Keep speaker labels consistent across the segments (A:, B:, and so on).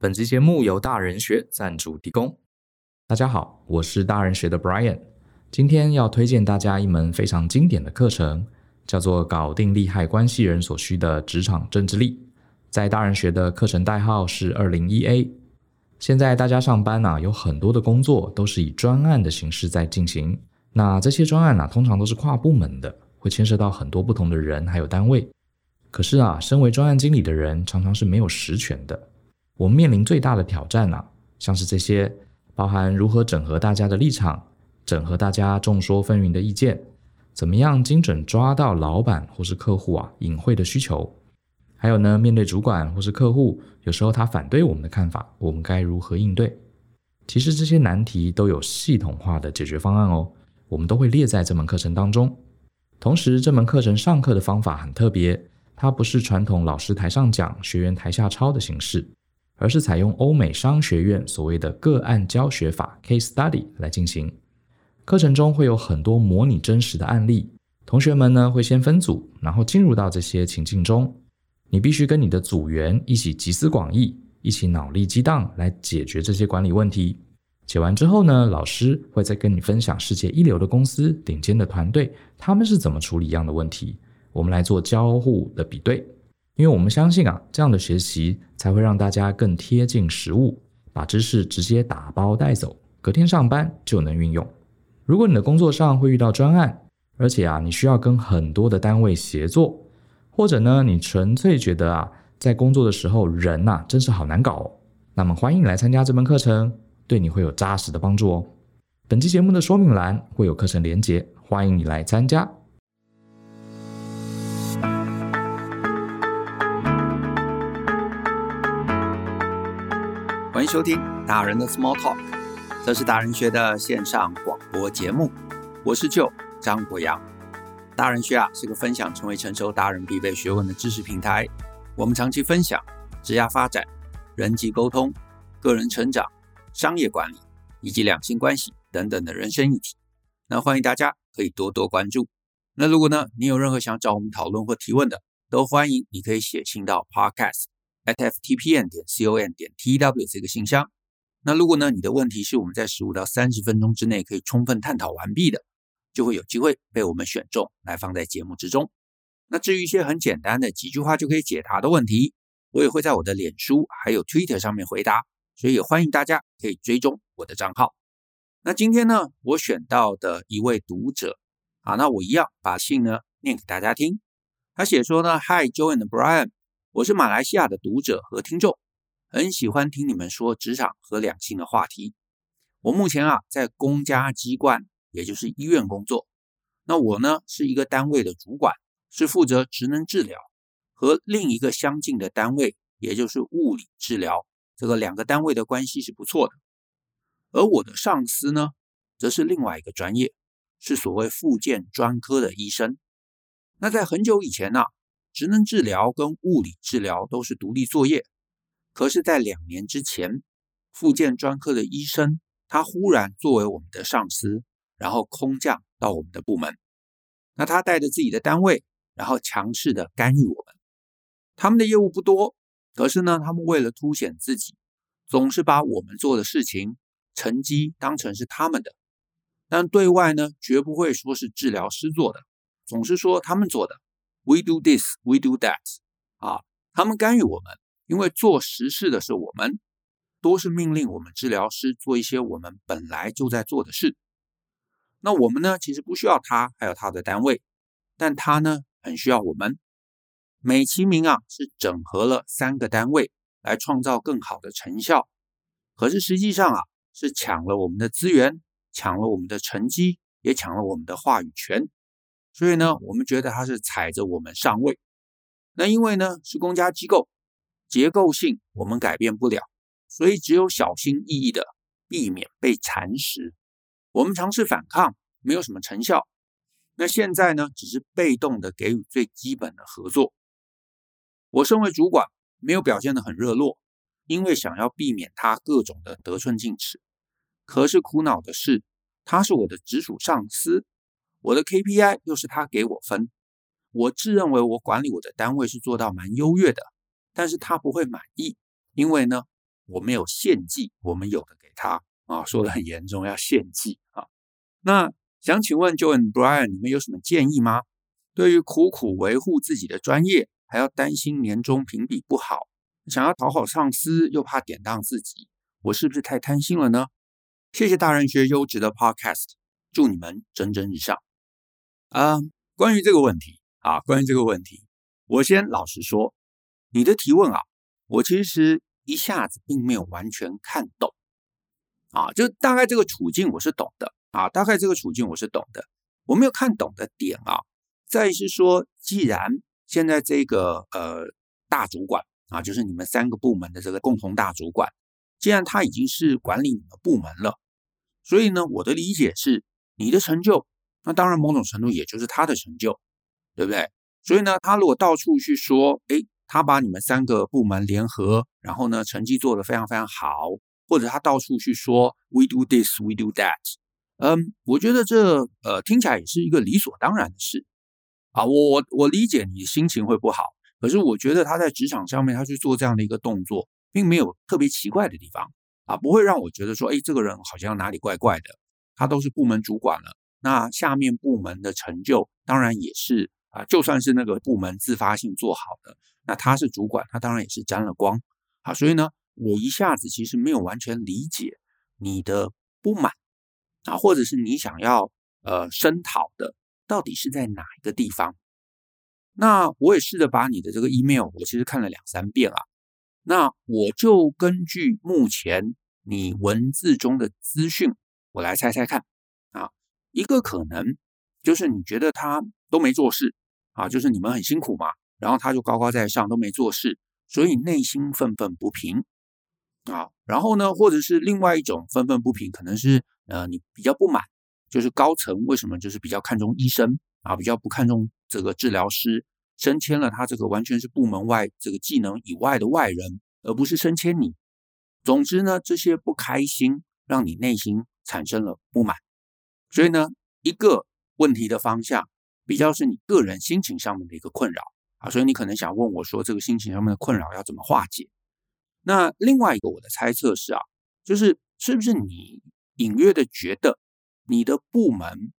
A: 本集节目由大人学赞助提供。大家好，我是大人学的 Brian，今天要推荐大家一门非常经典的课程，叫做《搞定利害关系人所需的职场政治力》。在大人学的课程代号是二零一 A。现在大家上班呐、啊，有很多的工作都是以专案的形式在进行。那这些专案呢、啊，通常都是跨部门的，会牵涉到很多不同的人还有单位。可是啊，身为专案经理的人，常常是没有实权的。我们面临最大的挑战啊，像是这些。包含如何整合大家的立场，整合大家众说纷纭的意见，怎么样精准抓到老板或是客户啊隐晦的需求，还有呢，面对主管或是客户，有时候他反对我们的看法，我们该如何应对？其实这些难题都有系统化的解决方案哦，我们都会列在这门课程当中。同时，这门课程上课的方法很特别，它不是传统老师台上讲，学员台下抄的形式。而是采用欧美商学院所谓的个案教学法 （case study） 来进行。课程中会有很多模拟真实的案例，同学们呢会先分组，然后进入到这些情境中。你必须跟你的组员一起集思广益，一起脑力激荡来解决这些管理问题。解完之后呢，老师会再跟你分享世界一流的公司、顶尖的团队，他们是怎么处理一样的问题。我们来做交互的比对。因为我们相信啊，这样的学习才会让大家更贴近实务，把知识直接打包带走，隔天上班就能运用。如果你的工作上会遇到专案，而且啊，你需要跟很多的单位协作，或者呢，你纯粹觉得啊，在工作的时候人呐，真是好难搞哦，那么欢迎你来参加这门课程，对你会有扎实的帮助哦。本期节目的说明栏会有课程连结，欢迎你来参加。
B: 迎收听大人的 Small Talk，这是大人学的线上广播节目。我是 Joe 张国洋。大人学啊是个分享成为成熟达人必备学问的知识平台。我们长期分享职业发展、人际沟通、个人成长、商业管理以及两性关系等等的人生议题。那欢迎大家可以多多关注。那如果呢你有任何想找我们讨论或提问的，都欢迎你可以写信到 Podcast。@ftpm 点 com 点 tw 这个信箱。那如果呢，你的问题是我们在十五到三十分钟之内可以充分探讨完毕的，就会有机会被我们选中来放在节目之中。那至于一些很简单的几句话就可以解答的问题，我也会在我的脸书还有 Twitter 上面回答，所以也欢迎大家可以追踪我的账号。那今天呢，我选到的一位读者啊，那我一样把信呢念给大家听。他写说呢，Hi Joe and Brian。我是马来西亚的读者和听众，很喜欢听你们说职场和两性的话题。我目前啊在公家机关，也就是医院工作。那我呢是一个单位的主管，是负责职能治疗和另一个相近的单位，也就是物理治疗。这个两个单位的关系是不错的。而我的上司呢，则是另外一个专业，是所谓复健专科的医生。那在很久以前呢、啊。职能治疗跟物理治疗都是独立作业，可是，在两年之前，复健专科的医生他忽然作为我们的上司，然后空降到我们的部门。那他带着自己的单位，然后强势的干预我们。他们的业务不多，可是呢，他们为了凸显自己，总是把我们做的事情成绩当成是他们的，但对外呢，绝不会说是治疗师做的，总是说他们做的。We do this, we do that，啊，他们干预我们，因为做实事的是我们，都是命令我们治疗师做一些我们本来就在做的事。那我们呢，其实不需要他，还有他的单位，但他呢，很需要我们。美其名啊，是整合了三个单位来创造更好的成效，可是实际上啊，是抢了我们的资源，抢了我们的成绩，也抢了我们的话语权。所以呢，我们觉得他是踩着我们上位。那因为呢是公家机构，结构性我们改变不了，所以只有小心翼翼的避免被蚕食。我们尝试反抗，没有什么成效。那现在呢，只是被动的给予最基本的合作。我身为主管，没有表现得很热络，因为想要避免他各种的得寸进尺。可是苦恼的是，他是我的直属上司。我的 KPI 又是他给我分，我自认为我管理我的单位是做到蛮优越的，但是他不会满意，因为呢，我没有献祭我们有的给他啊，说的很严重，要献祭啊。那想请问 Joan Brian，你们有什么建议吗？对于苦苦维护自己的专业，还要担心年终评比不好，想要讨好上司又怕典当自己，我是不是太贪心了呢？谢谢大人学优质的 Podcast，祝你们蒸蒸日上。啊，关于这个问题啊，关于这个问题，我先老实说，你的提问啊，我其实一下子并没有完全看懂。啊，就大概这个处境我是懂的啊，大概这个处境我是懂的，我没有看懂的点啊，在是说，既然现在这个呃大主管啊，就是你们三个部门的这个共同大主管，既然他已经是管理你们部门了，所以呢，我的理解是，你的成就，那当然某种程度也就是他的成就，对不对？所以呢，他如果到处去说，哎，他把你们三个部门联合，然后呢，成绩做得非常非常好，或者他到处去说，we do this, we do that，嗯，我觉得这呃听起来也是一个理所当然的事。啊，我我理解你心情会不好，可是我觉得他在职场上面他去做这样的一个动作，并没有特别奇怪的地方啊，不会让我觉得说，哎，这个人好像哪里怪怪的。他都是部门主管了，那下面部门的成就当然也是啊，就算是那个部门自发性做好的，那他是主管，他当然也是沾了光啊。所以呢，我一下子其实没有完全理解你的不满啊，或者是你想要呃声讨的。到底是在哪一个地方？那我也试着把你的这个 email，我其实看了两三遍啊。那我就根据目前你文字中的资讯，我来猜猜看。一个可能就是你觉得他都没做事啊，就是你们很辛苦嘛，然后他就高高在上都没做事，所以内心愤愤不平啊。然后呢，或者是另外一种愤愤不平，可能是呃你比较不满。就是高层为什么就是比较看重医生啊，比较不看重这个治疗师，升迁了他这个完全是部门外这个技能以外的外人，而不是升迁你。总之呢，这些不开心让你内心产生了不满，所以呢，一个问题的方向比较是你个人心情上面的一个困扰啊，所以你可能想问我说，这个心情上面的困扰要怎么化解？那另外一个我的猜测是啊，就是是不是你隐约的觉得？你的部门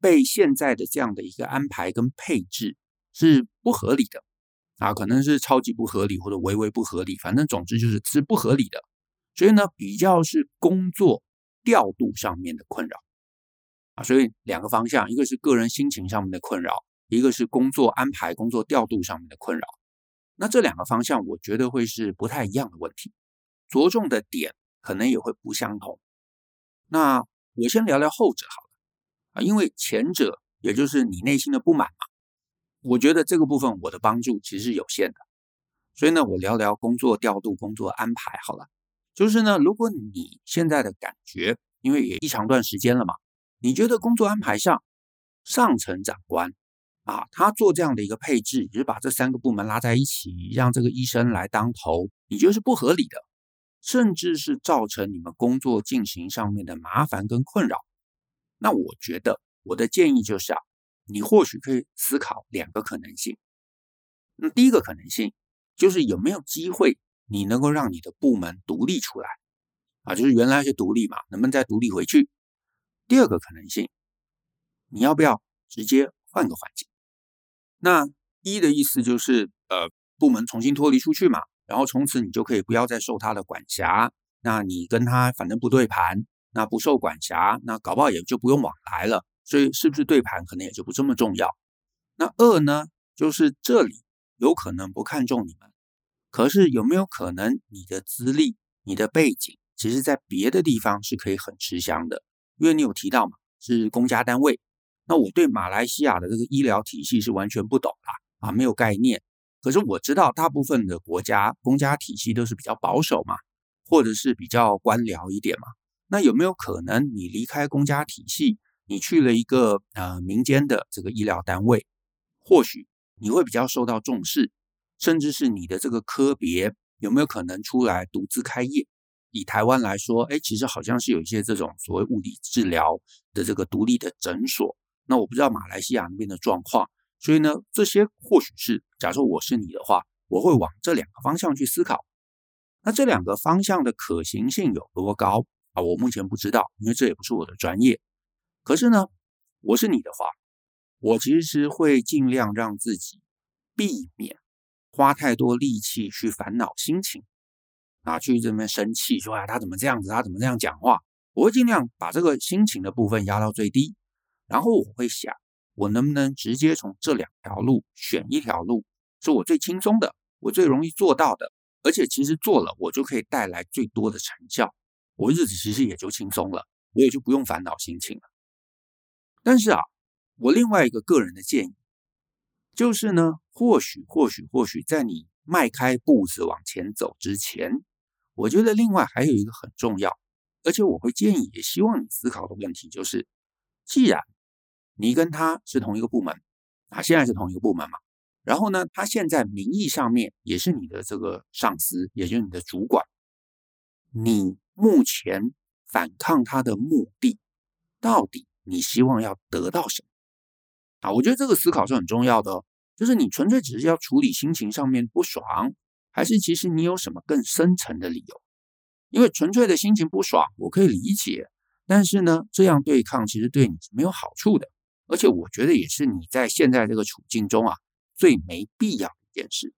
B: 被现在的这样的一个安排跟配置是不合理的啊，可能是超级不合理或者微微不合理，反正总之就是是不合理的。所以呢，比较是工作调度上面的困扰啊，所以两个方向，一个是个人心情上面的困扰，一个是工作安排、工作调度上面的困扰。那这两个方向，我觉得会是不太一样的问题，着重的点可能也会不相同。那。我先聊聊后者好了啊，因为前者也就是你内心的不满嘛，我觉得这个部分我的帮助其实是有限的，所以呢，我聊聊工作调度、工作安排好了。就是呢，如果你现在的感觉，因为也一长段时间了嘛，你觉得工作安排上，上层长官啊，他做这样的一个配置，就把这三个部门拉在一起，让这个医生来当头，你觉得是不合理的。甚至是造成你们工作进行上面的麻烦跟困扰，那我觉得我的建议就是啊，你或许可以思考两个可能性。那第一个可能性就是有没有机会你能够让你的部门独立出来啊，就是原来是独立嘛，能不能再独立回去？第二个可能性，你要不要直接换个环境？那一的意思就是呃，部门重新脱离出去嘛。然后从此你就可以不要再受他的管辖，那你跟他反正不对盘，那不受管辖，那搞不好也就不用往来了。所以是不是对盘可能也就不这么重要。那二呢，就是这里有可能不看重你们，可是有没有可能你的资历、你的背景，其实在别的地方是可以很吃香的？因为你有提到嘛，是公家单位。那我对马来西亚的这个医疗体系是完全不懂啦啊，没有概念。可是我知道，大部分的国家公家体系都是比较保守嘛，或者是比较官僚一点嘛。那有没有可能你离开公家体系，你去了一个呃民间的这个医疗单位，或许你会比较受到重视，甚至是你的这个科别有没有可能出来独自开业？以台湾来说，哎，其实好像是有一些这种所谓物理治疗的这个独立的诊所。那我不知道马来西亚那边的状况。所以呢，这些或许是假设我是你的话，我会往这两个方向去思考。那这两个方向的可行性有多高啊？我目前不知道，因为这也不是我的专业。可是呢，我是你的话，我其实是会尽量让自己避免花太多力气去烦恼心情啊，去这边生气说啊，他怎么这样子，他怎么这样讲话？我会尽量把这个心情的部分压到最低，然后我会想，我能不能直接从这两条路选一条路，是我最轻松的，我最容易做到的，而且其实做了我就可以带来最多的成效，我日子其实也就轻松了，我也就不用烦恼心情了。但是啊，我另外一个个人的建议，就是呢，或许或许或许在你迈开步子往前走之前，我觉得另外还有一个很重要，而且我会建议，也希望你思考的问题就是，既然你跟他是同一个部门，啊，现在是同一个部门嘛，然后呢，他现在名义上面也是你的这个上司，也就是你的主管，你目前反抗他的目的到底？你希望要得到什么？啊，我觉得这个思考是很重要的哦。就是你纯粹只是要处理心情上面不爽，还是其实你有什么更深层的理由？因为纯粹的心情不爽，我可以理解。但是呢，这样对抗其实对你是没有好处的，而且我觉得也是你在现在这个处境中啊，最没必要的一件事。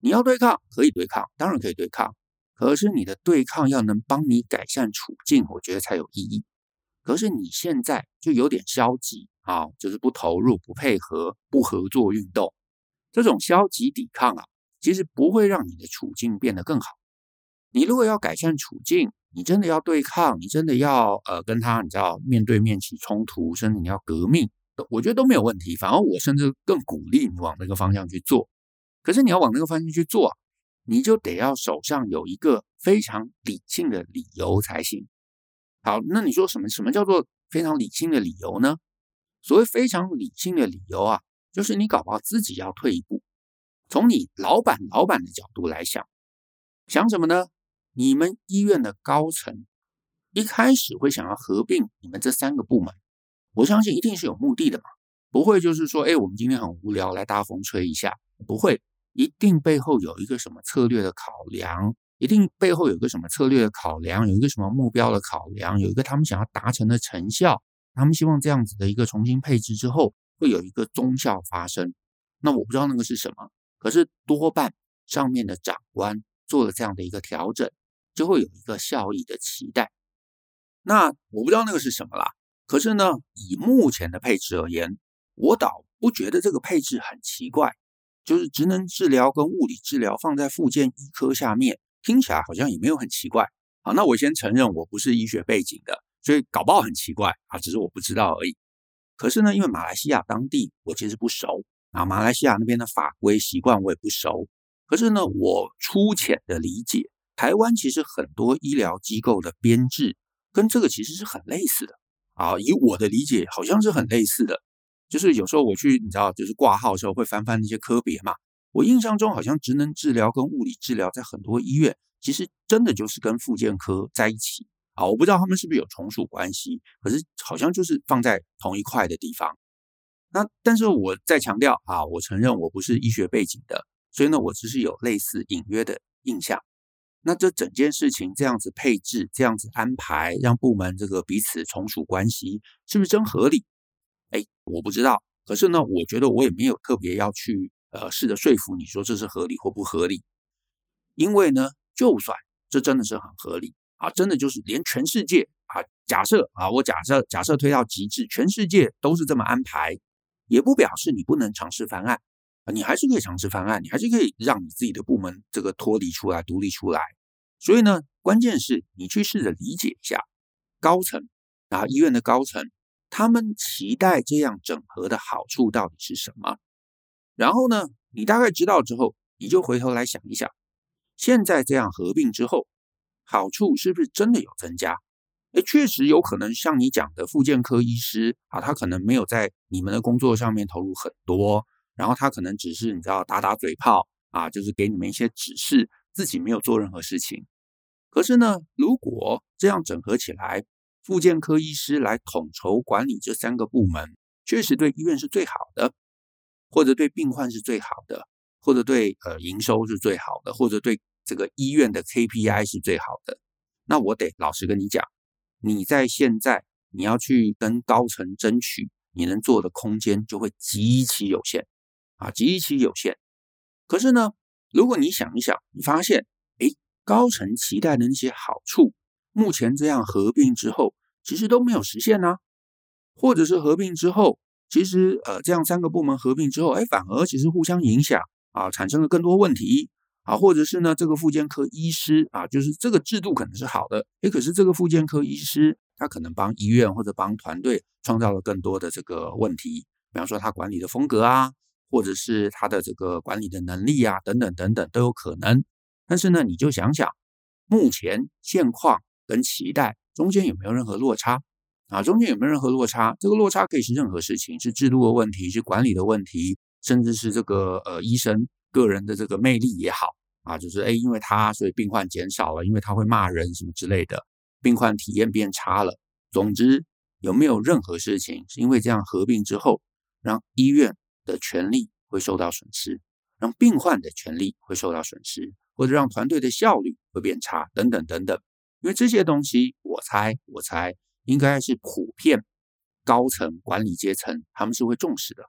B: 你要对抗，可以对抗，当然可以对抗。可是你的对抗要能帮你改善处境，我觉得才有意义。可是你现在就有点消极啊，就是不投入、不配合、不合作运动，这种消极抵抗啊，其实不会让你的处境变得更好。你如果要改善处境，你真的要对抗，你真的要呃跟他，你知道面对面起冲突，甚至你要革命，我觉得都没有问题。反而我甚至更鼓励你往那个方向去做。可是你要往那个方向去做，你就得要手上有一个非常理性的理由才行。好，那你说什么？什么叫做非常理性的理由呢？所谓非常理性的理由啊，就是你搞不好自己要退一步，从你老板老板的角度来想，想什么呢？你们医院的高层一开始会想要合并你们这三个部门，我相信一定是有目的的嘛，不会就是说，哎，我们今天很无聊，来大风吹一下，不会，一定背后有一个什么策略的考量。一定背后有个什么策略的考量，有一个什么目标的考量，有一个他们想要达成的成效，他们希望这样子的一个重新配置之后会有一个综效发生。那我不知道那个是什么，可是多半上面的长官做了这样的一个调整，就会有一个效益的期待。那我不知道那个是什么啦。可是呢，以目前的配置而言，我倒不觉得这个配置很奇怪，就是职能治疗跟物理治疗放在附件医科下面。听起来好像也没有很奇怪，好，那我先承认我不是医学背景的，所以搞不好很奇怪啊，只是我不知道而已。可是呢，因为马来西亚当地我其实不熟啊，马来西亚那边的法规习惯我也不熟。可是呢，我粗浅的理解，台湾其实很多医疗机构的编制跟这个其实是很类似的啊，以我的理解好像是很类似的，就是有时候我去你知道，就是挂号的时候会翻翻那些科别嘛。我印象中好像职能治疗跟物理治疗在很多医院其实真的就是跟复健科在一起啊，我不知道他们是不是有从属关系，可是好像就是放在同一块的地方。那但是我再强调啊，我承认我不是医学背景的，所以呢，我只是有类似隐约的印象。那这整件事情这样子配置、这样子安排，让部门这个彼此从属关系是不是真合理？哎，我不知道。可是呢，我觉得我也没有特别要去。呃，试着说服你说这是合理或不合理，因为呢，就算这真的是很合理啊，真的就是连全世界啊，假设啊，我假设假设推到极致，全世界都是这么安排，也不表示你不能尝试翻案啊，你还是可以尝试翻案，你还是可以让你自己的部门这个脱离出来、独立出来。所以呢，关键是你去试着理解一下高层啊，医院的高层，他们期待这样整合的好处到底是什么？然后呢，你大概知道之后，你就回头来想一想，现在这样合并之后，好处是不是真的有增加？诶，确实有可能像你讲的，复健科医师啊，他可能没有在你们的工作上面投入很多，然后他可能只是你知道打打嘴炮啊，就是给你们一些指示，自己没有做任何事情。可是呢，如果这样整合起来，复健科医师来统筹管理这三个部门，确实对医院是最好的。或者对病患是最好的，或者对呃营收是最好的，或者对这个医院的 KPI 是最好的，那我得老实跟你讲，你在现在你要去跟高层争取，你能做的空间就会极其有限啊，极其有限。可是呢，如果你想一想，你发现，哎，高层期待的那些好处，目前这样合并之后，其实都没有实现呢、或者是合并之后，其实呃，这样三个部门合并之后，哎，反而其实互相影响啊，产生了更多问题啊，或者是呢，这个复健科医师啊，就是这个制度可能是好的，哎，可是这个复健科医师他可能帮医院或者帮团队创造了更多的这个问题，比方说他管理的风格啊。或者是他的这个管理的能力啊，等等等等都有可能。但是呢，你就想想，目前现况跟期待中间有没有任何落差啊？中间有没有任何落差？这个落差可以是任何事情，是制度的问题，是管理的问题，甚至是这个呃医生个人的这个魅力也好啊，就是哎，因为他所以病患减少了，因为他会骂人什么之类的，病患体验变差了。总之，有没有任何事情是因为这样合并之后让医院的权利会受到损失，让病患的权利会受到损失，或者让团队的效率会变差，等等等等。因为这些东西，我猜，我猜应该是普遍高层管理阶层他们是会重视的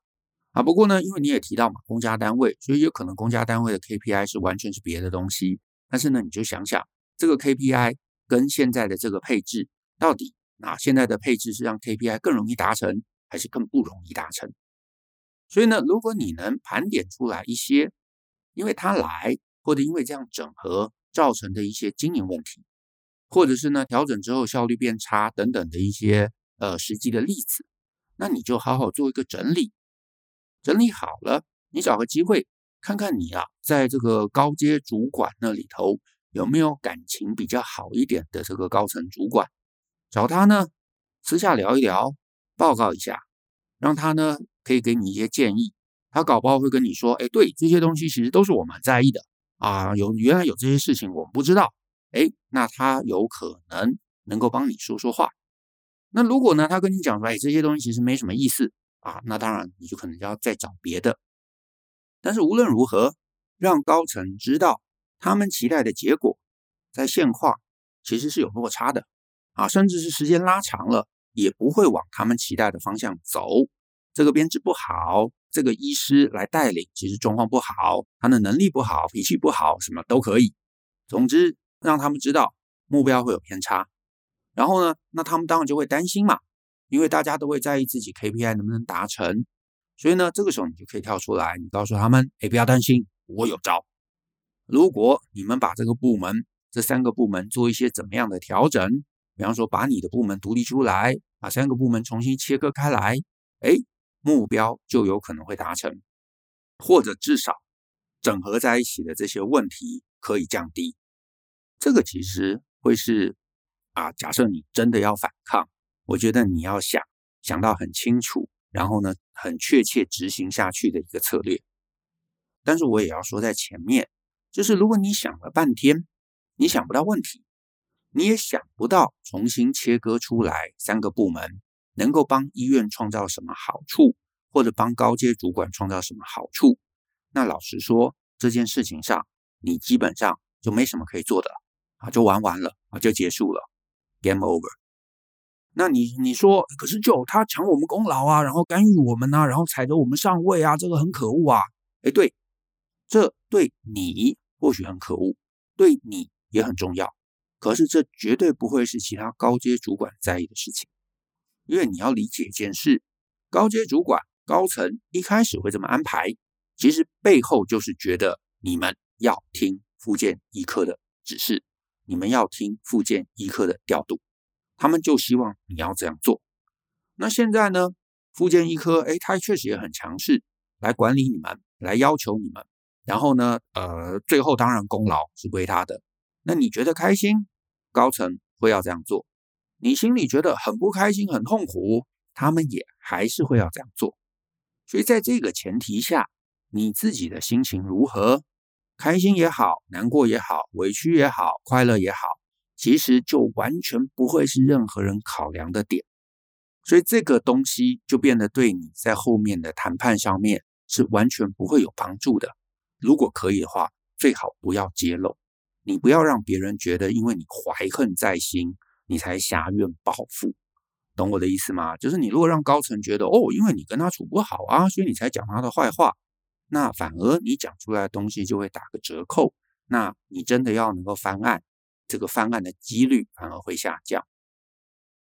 B: 啊。不过呢，因为你也提到嘛，公家单位，所以有可能公家单位的 KPI 是完全是别的东西。但是呢，你就想想这个 KPI 跟现在的这个配置，到底啊，现在的配置是让 KPI 更容易达成，还是更不容易达成？所以呢，如果你能盘点出来一些，因为他来，或者因为这样整合造成的一些经营问题，或者是呢调整之后效率变差等等的一些呃实际的例子，那你就好好做一个整理，整理好了，你找个机会看看你啊，在这个高阶主管那里头有没有感情比较好一点的这个高层主管，找他呢私下聊一聊，报告一下，让他呢。可以给你一些建议，他搞不好会跟你说：“哎，对，这些东西其实都是我们在意的啊，有原来有这些事情我们不知道，哎，那他有可能能够帮你说说话。那如果呢，他跟你讲说，哎，这些东西其实没什么意思啊，那当然你就可能要再找别的。但是无论如何，让高层知道他们期待的结果在现况其实是有落差的啊，甚至是时间拉长了也不会往他们期待的方向走。”这个编制不好，这个医师来带领，其实状况不好，他的能力不好，脾气不好，什么都可以。总之，让他们知道目标会有偏差，然后呢，那他们当然就会担心嘛，因为大家都会在意自己 KPI 能不能达成。所以呢，这个时候你就可以跳出来，你告诉他们：哎，不要担心，我有招。如果你们把这个部门，这三个部门做一些怎么样的调整，比方说把你的部门独立出来，把三个部门重新切割开来，哎。目标就有可能会达成，或者至少整合在一起的这些问题可以降低。这个其实会是啊，假设你真的要反抗，我觉得你要想想到很清楚，然后呢，很确切执行下去的一个策略。但是我也要说在前面，就是如果你想了半天，你想不到问题，你也想不到重新切割出来三个部门。能够帮医院创造什么好处，或者帮高阶主管创造什么好处？那老实说，这件事情上你基本上就没什么可以做的了啊，就玩完了啊，就结束了，game over。那你你说，可是就他抢我们功劳啊，然后干预我们呐、啊，然后踩着我们上位啊，这个很可恶啊。哎，对，这对你或许很可恶，对你也很重要，可是这绝对不会是其他高阶主管在意的事情。因为你要理解一件事，高阶主管、高层一开始会这么安排，其实背后就是觉得你们要听复健医科的指示，你们要听复健医科的调度，他们就希望你要这样做。那现在呢，复健医科，哎，他确实也很强势，来管理你们，来要求你们，然后呢，呃，最后当然功劳是归他的。那你觉得开心？高层会要这样做。你心里觉得很不开心、很痛苦，他们也还是会要这样做。所以在这个前提下，你自己的心情如何？开心也好，难过也好，委屈也好，快乐也好，其实就完全不会是任何人考量的点。所以这个东西就变得对你在后面的谈判上面是完全不会有帮助的。如果可以的话，最好不要揭露你不要让别人觉得因为你怀恨在心，你才挟怨报复，懂我的意思吗？就是你如果让高层觉得哦，因为你跟他处不好啊，所以你才讲他的坏话，那反而你讲出来的东西就会打个折扣。那你真的要能够翻案，这个翻案的几率反而会下降。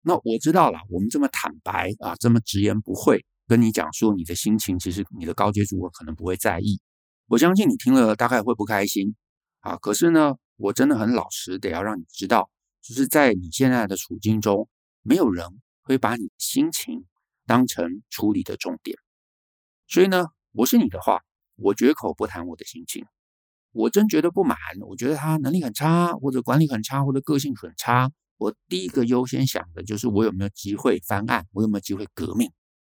B: 那我知道了，我们这么坦白啊，这么直言不讳跟你讲说你的心情，其实你的高阶主管可能不会在意。我相信你听了大概会不开心啊。可是呢，我真的很老实，得要让你知道，就是在你现在的处境中，没有人会把你的心情当成处理的重点。所以呢，我是你的话，我绝口不谈我的心情。我真觉得不满，我觉得他能力很差，或者管理很差，或者个性很差。我第一个优先想的就是我有没有机会翻案，我有没有机会革命，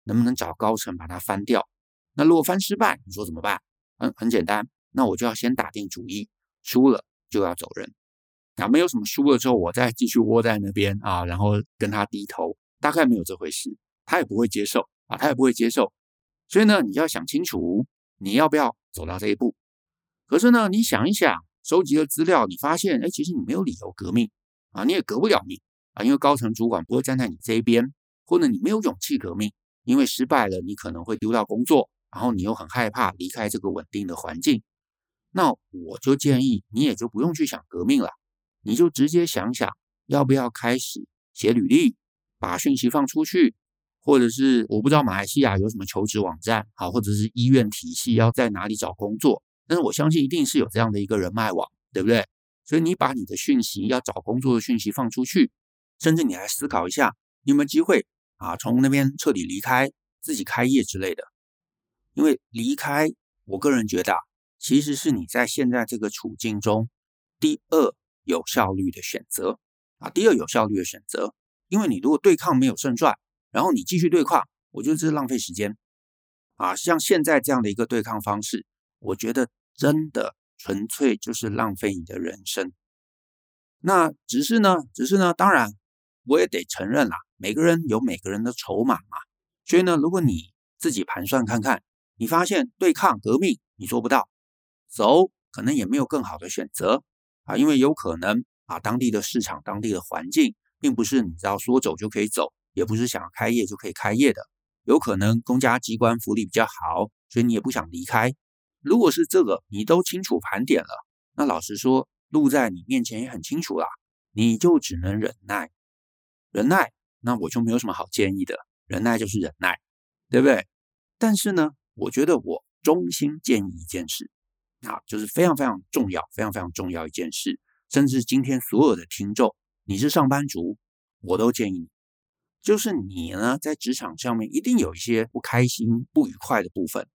B: 能不能找高层把他翻掉？那如果翻失败，你说怎么办？嗯，很简单，那我就要先打定主意，输了就要走人。那没有什么输了之后，我再继续窝在那边啊，然后跟他低头，大概没有这回事，他也不会接受啊，他也不会接受。所以呢，你要想清楚，你要不要走到这一步？可是呢，你想一想，收集了资料，你发现，哎，其实你没有理由革命啊，你也革不了命啊，因为高层主管不会站在你这一边，或者你没有勇气革命，因为失败了，你可能会丢掉工作，然后你又很害怕离开这个稳定的环境。那我就建议你也就不用去想革命了，你就直接想想要不要开始写履历，把讯息放出去，或者是我不知道马来西亚有什么求职网站啊，或者是医院体系要在哪里找工作。但是我相信一定是有这样的一个人脉网，对不对？所以你把你的讯息要找工作的讯息放出去，甚至你来思考一下，你有没有机会啊，从那边彻底离开，自己开业之类的。因为离开，我个人觉得啊，其实是你在现在这个处境中第二有效率的选择啊，第二有效率的选择。因为你如果对抗没有胜算，然后你继续对抗，我觉得这是浪费时间啊。像现在这样的一个对抗方式。我觉得真的纯粹就是浪费你的人生。那只是呢，只是呢，当然我也得承认啦，每个人有每个人的筹码嘛。所以呢，如果你自己盘算看看，你发现对抗革命你做不到，走可能也没有更好的选择啊，因为有可能啊，当地的市场、当地的环境，并不是你只要说走就可以走，也不是想要开业就可以开业的，有可能公家机关福利比较好，所以你也不想离开。如果是这个，你都清楚盘点了，那老实说，路在你面前也很清楚啦，你就只能忍耐，忍耐。那我就没有什么好建议的，忍耐就是忍耐，对不对？但是呢，我觉得我衷心建议一件事，啊，就是非常非常重要，非常非常重要一件事，甚至今天所有的听众，你是上班族，我都建议你，就是你呢，在职场上面一定有一些不开心、不愉快的部分。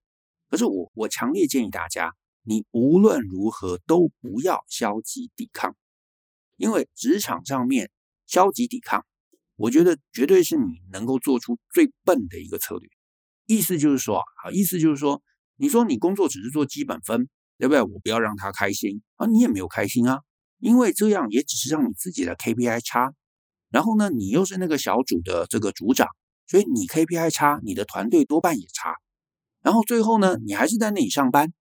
B: 可是我我强烈建议大家，你无论如何都不要消极抵抗，因为职场上面消极抵抗，我觉得绝对是你能够做出最笨的一个策略。意思就是说啊，意思就是说，你说你工作只是做基本分，对不对？我不要让他开心啊，你也没有开心啊，因为这样也只是让你自己的 KPI 差。然后呢，你又是那个小组的这个组长，所以你 KPI 差，你的团队多半也差。然后最后呢，你还是在那里上班，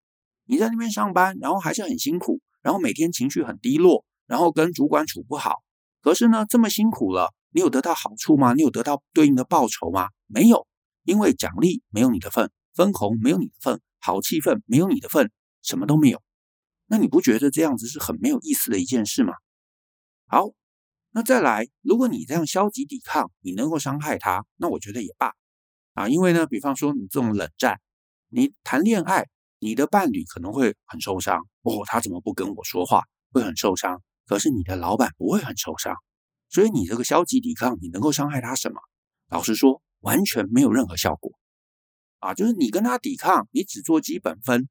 B: 你在那边上班，然后还是很辛苦，然后每天情绪很低落，然后跟主管处不好。可是呢，这么辛苦了，你有得到好处吗？你有得到对应的报酬吗？没有，因为奖励没有你的份，分红没有你的份，好气氛没有你的份，什么都没有。那你不觉得这样子是很没有意思的一件事吗？好，那再来，如果你这样消极抵抗，你能够伤害他，那我觉得也罢啊，因为呢，比方说你这种冷战。你谈恋爱，你的伴侣可能会很受伤哦，他怎么不跟我说话？会很受伤。可是你的老板不会很受伤，所以你这个消极抵抗，你能够伤害他什么？老实说，完全没有任何效果啊！就是你跟他抵抗，你只做基本分，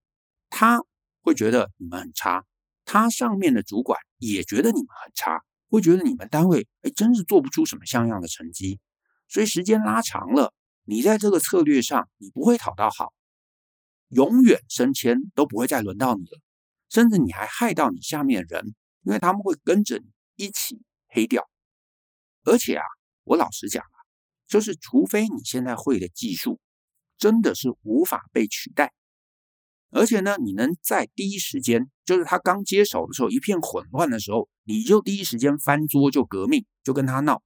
B: 他会觉得你们很差，他上面的主管也觉得你们很差，会觉得你们单位哎，真是做不出什么像样的成绩。所以时间拉长了，你在这个策略上，你不会讨到好。永远升迁都不会再轮到你了，甚至你还害到你下面的人，因为他们会跟着你一起黑掉。而且啊，我老实讲啊，就是除非你现在会的技术真的是无法被取代，而且呢，你能在第一时间，就是他刚接手的时候一片混乱的时候，你就第一时间翻桌就革命，就跟他闹。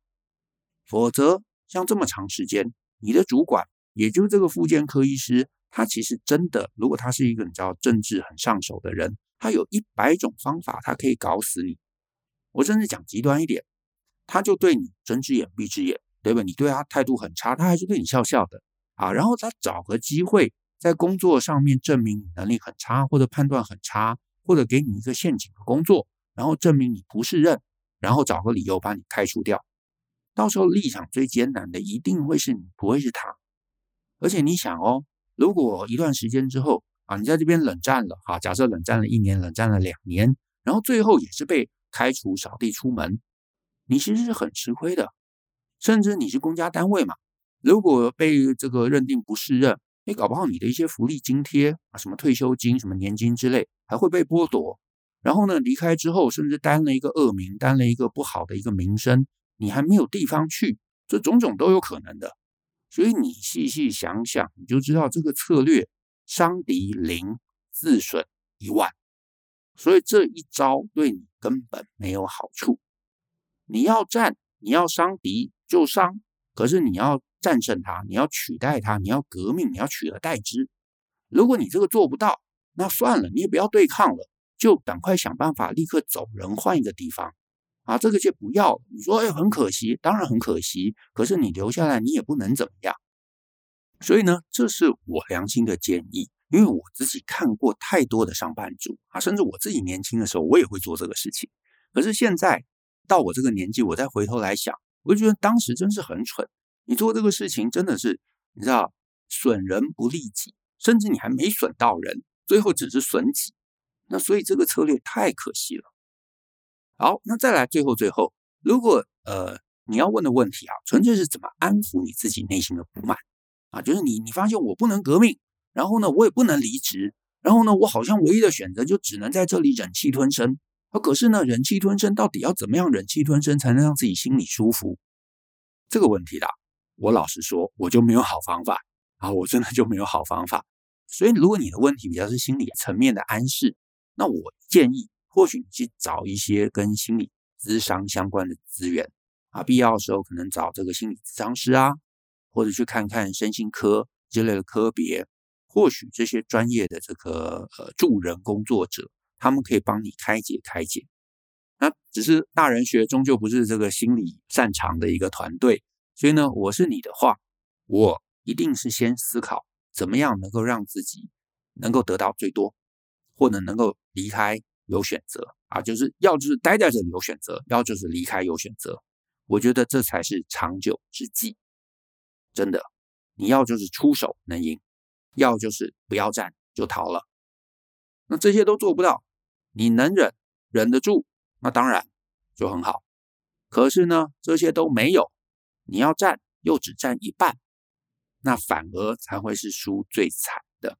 B: 否则，像这么长时间，你的主管，也就是这个附件科医师，他其实真的，如果他是一个你知道政治很上手的人，他有一百种方法，他可以搞死你。我甚至讲极端一点，他就对你睁只眼闭只眼，对吧？你对他态度很差，他还是对你笑笑的啊。然后他找个机会。在工作上面证明你能力很差，或者判断很差，或者给你一个陷阱的工作，然后证明你不是任，然后找个理由把你开除掉。到时候立场最艰难的一定会是你，不会是他。而且你想哦，如果一段时间之后啊，你在这边冷战了，哈，假设冷战了一年，冷战了两年，然后最后也是被开除、扫地出门，你其实是很吃亏的。甚至你是公家单位嘛，如果被这个认定不适任。你，搞不好你的一些福利津贴啊，什么退休金、什么年金之类，还会被剥夺。然后呢，离开之后，甚至担了一个恶名，担了一个不好的一个名声，你还没有地方去，这种种都有可能的。所以你细细想想，你就知道这个策略伤敌零，自损一万。所以这一招对你根本没有好处。你要战，你要伤敌就伤，可是你要。战胜他，你要取代他，你要革命，你要取而代之。如果你这个做不到，那算了，你也不要对抗了，就赶快想办法立刻走人，换一个地方啊！这个就不要。你说，哎，很可惜，当然很可惜。可是你留下来，你也不能怎么样。所以呢，这是我良心的建议，因为我自己看过太多的上班族啊，甚至我自己年轻的时候，我也会做这个事情。可是现在到我这个年纪，我再回头来想，我就觉得当时真是很蠢。你做这个事情真的是，你知道，损人不利己，甚至你还没损到人，最后只是损己。那所以这个策略太可惜了。好，那再来最后最后，如果呃你要问的问题啊，纯粹是怎么安抚你自己内心的不满啊，就是你你发现我不能革命，然后呢我也不能离职，然后呢我好像唯一的选择就只能在这里忍气吞声。啊，可是呢忍气吞声到底要怎么样忍气吞声才能让自己心里舒服？这个问题的。我老实说，我就没有好方法啊！我真的就没有好方法。所以，如果你的问题比较是心理层面的安适，那我建议或许你去找一些跟心理咨商相关的资源啊，必要的时候可能找这个心理咨商师啊，或者去看看身心科之类的科别，或许这些专业的这个呃助人工作者，他们可以帮你开解开解。那只是大人学终究不是这个心理擅长的一个团队。所以呢，我是你的话，我一定是先思考怎么样能够让自己能够得到最多，或者能够离开有选择啊，就是要就是待在这里有选择，要就是离开有选择。我觉得这才是长久之计。真的，你要就是出手能赢，要就是不要战就逃了。那这些都做不到，你能忍忍得住，那当然就很好。可是呢，这些都没有。你要战，又只战一半，那反而才会是输最惨的。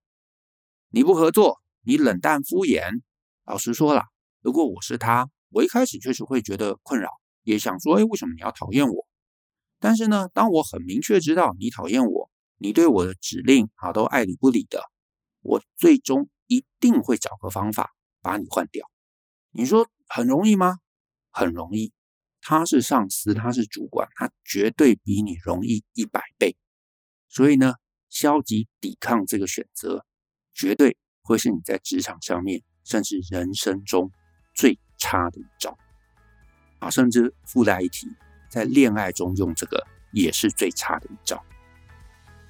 B: 你不合作，你冷淡敷衍。老实说了，如果我是他，我一开始确实会觉得困扰，也想说：哎，为什么你要讨厌我？但是呢，当我很明确知道你讨厌我，你对我的指令啊都爱理不理的，我最终一定会找个方法把你换掉。你说很容易吗？很容易。他是上司，他是主管，他绝对比你容易一百倍。所以呢，消极抵抗这个选择，绝对会是你在职场上面，甚至人生中最差的一招。啊，甚至附带一提，在恋爱中用这个也是最差的一招。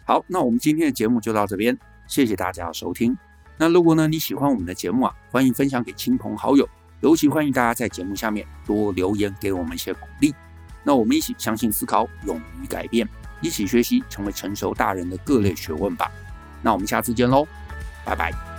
B: 好，那我们今天的节目就到这边，谢谢大家的收听。那如果呢你喜欢我们的节目啊，欢迎分享给亲朋好友。尤其欢迎大家在节目下面多留言，给我们一些鼓励。那我们一起相信、思考、勇于改变，一起学习，成为成熟大人的各类学问吧。那我们下次见喽，拜拜。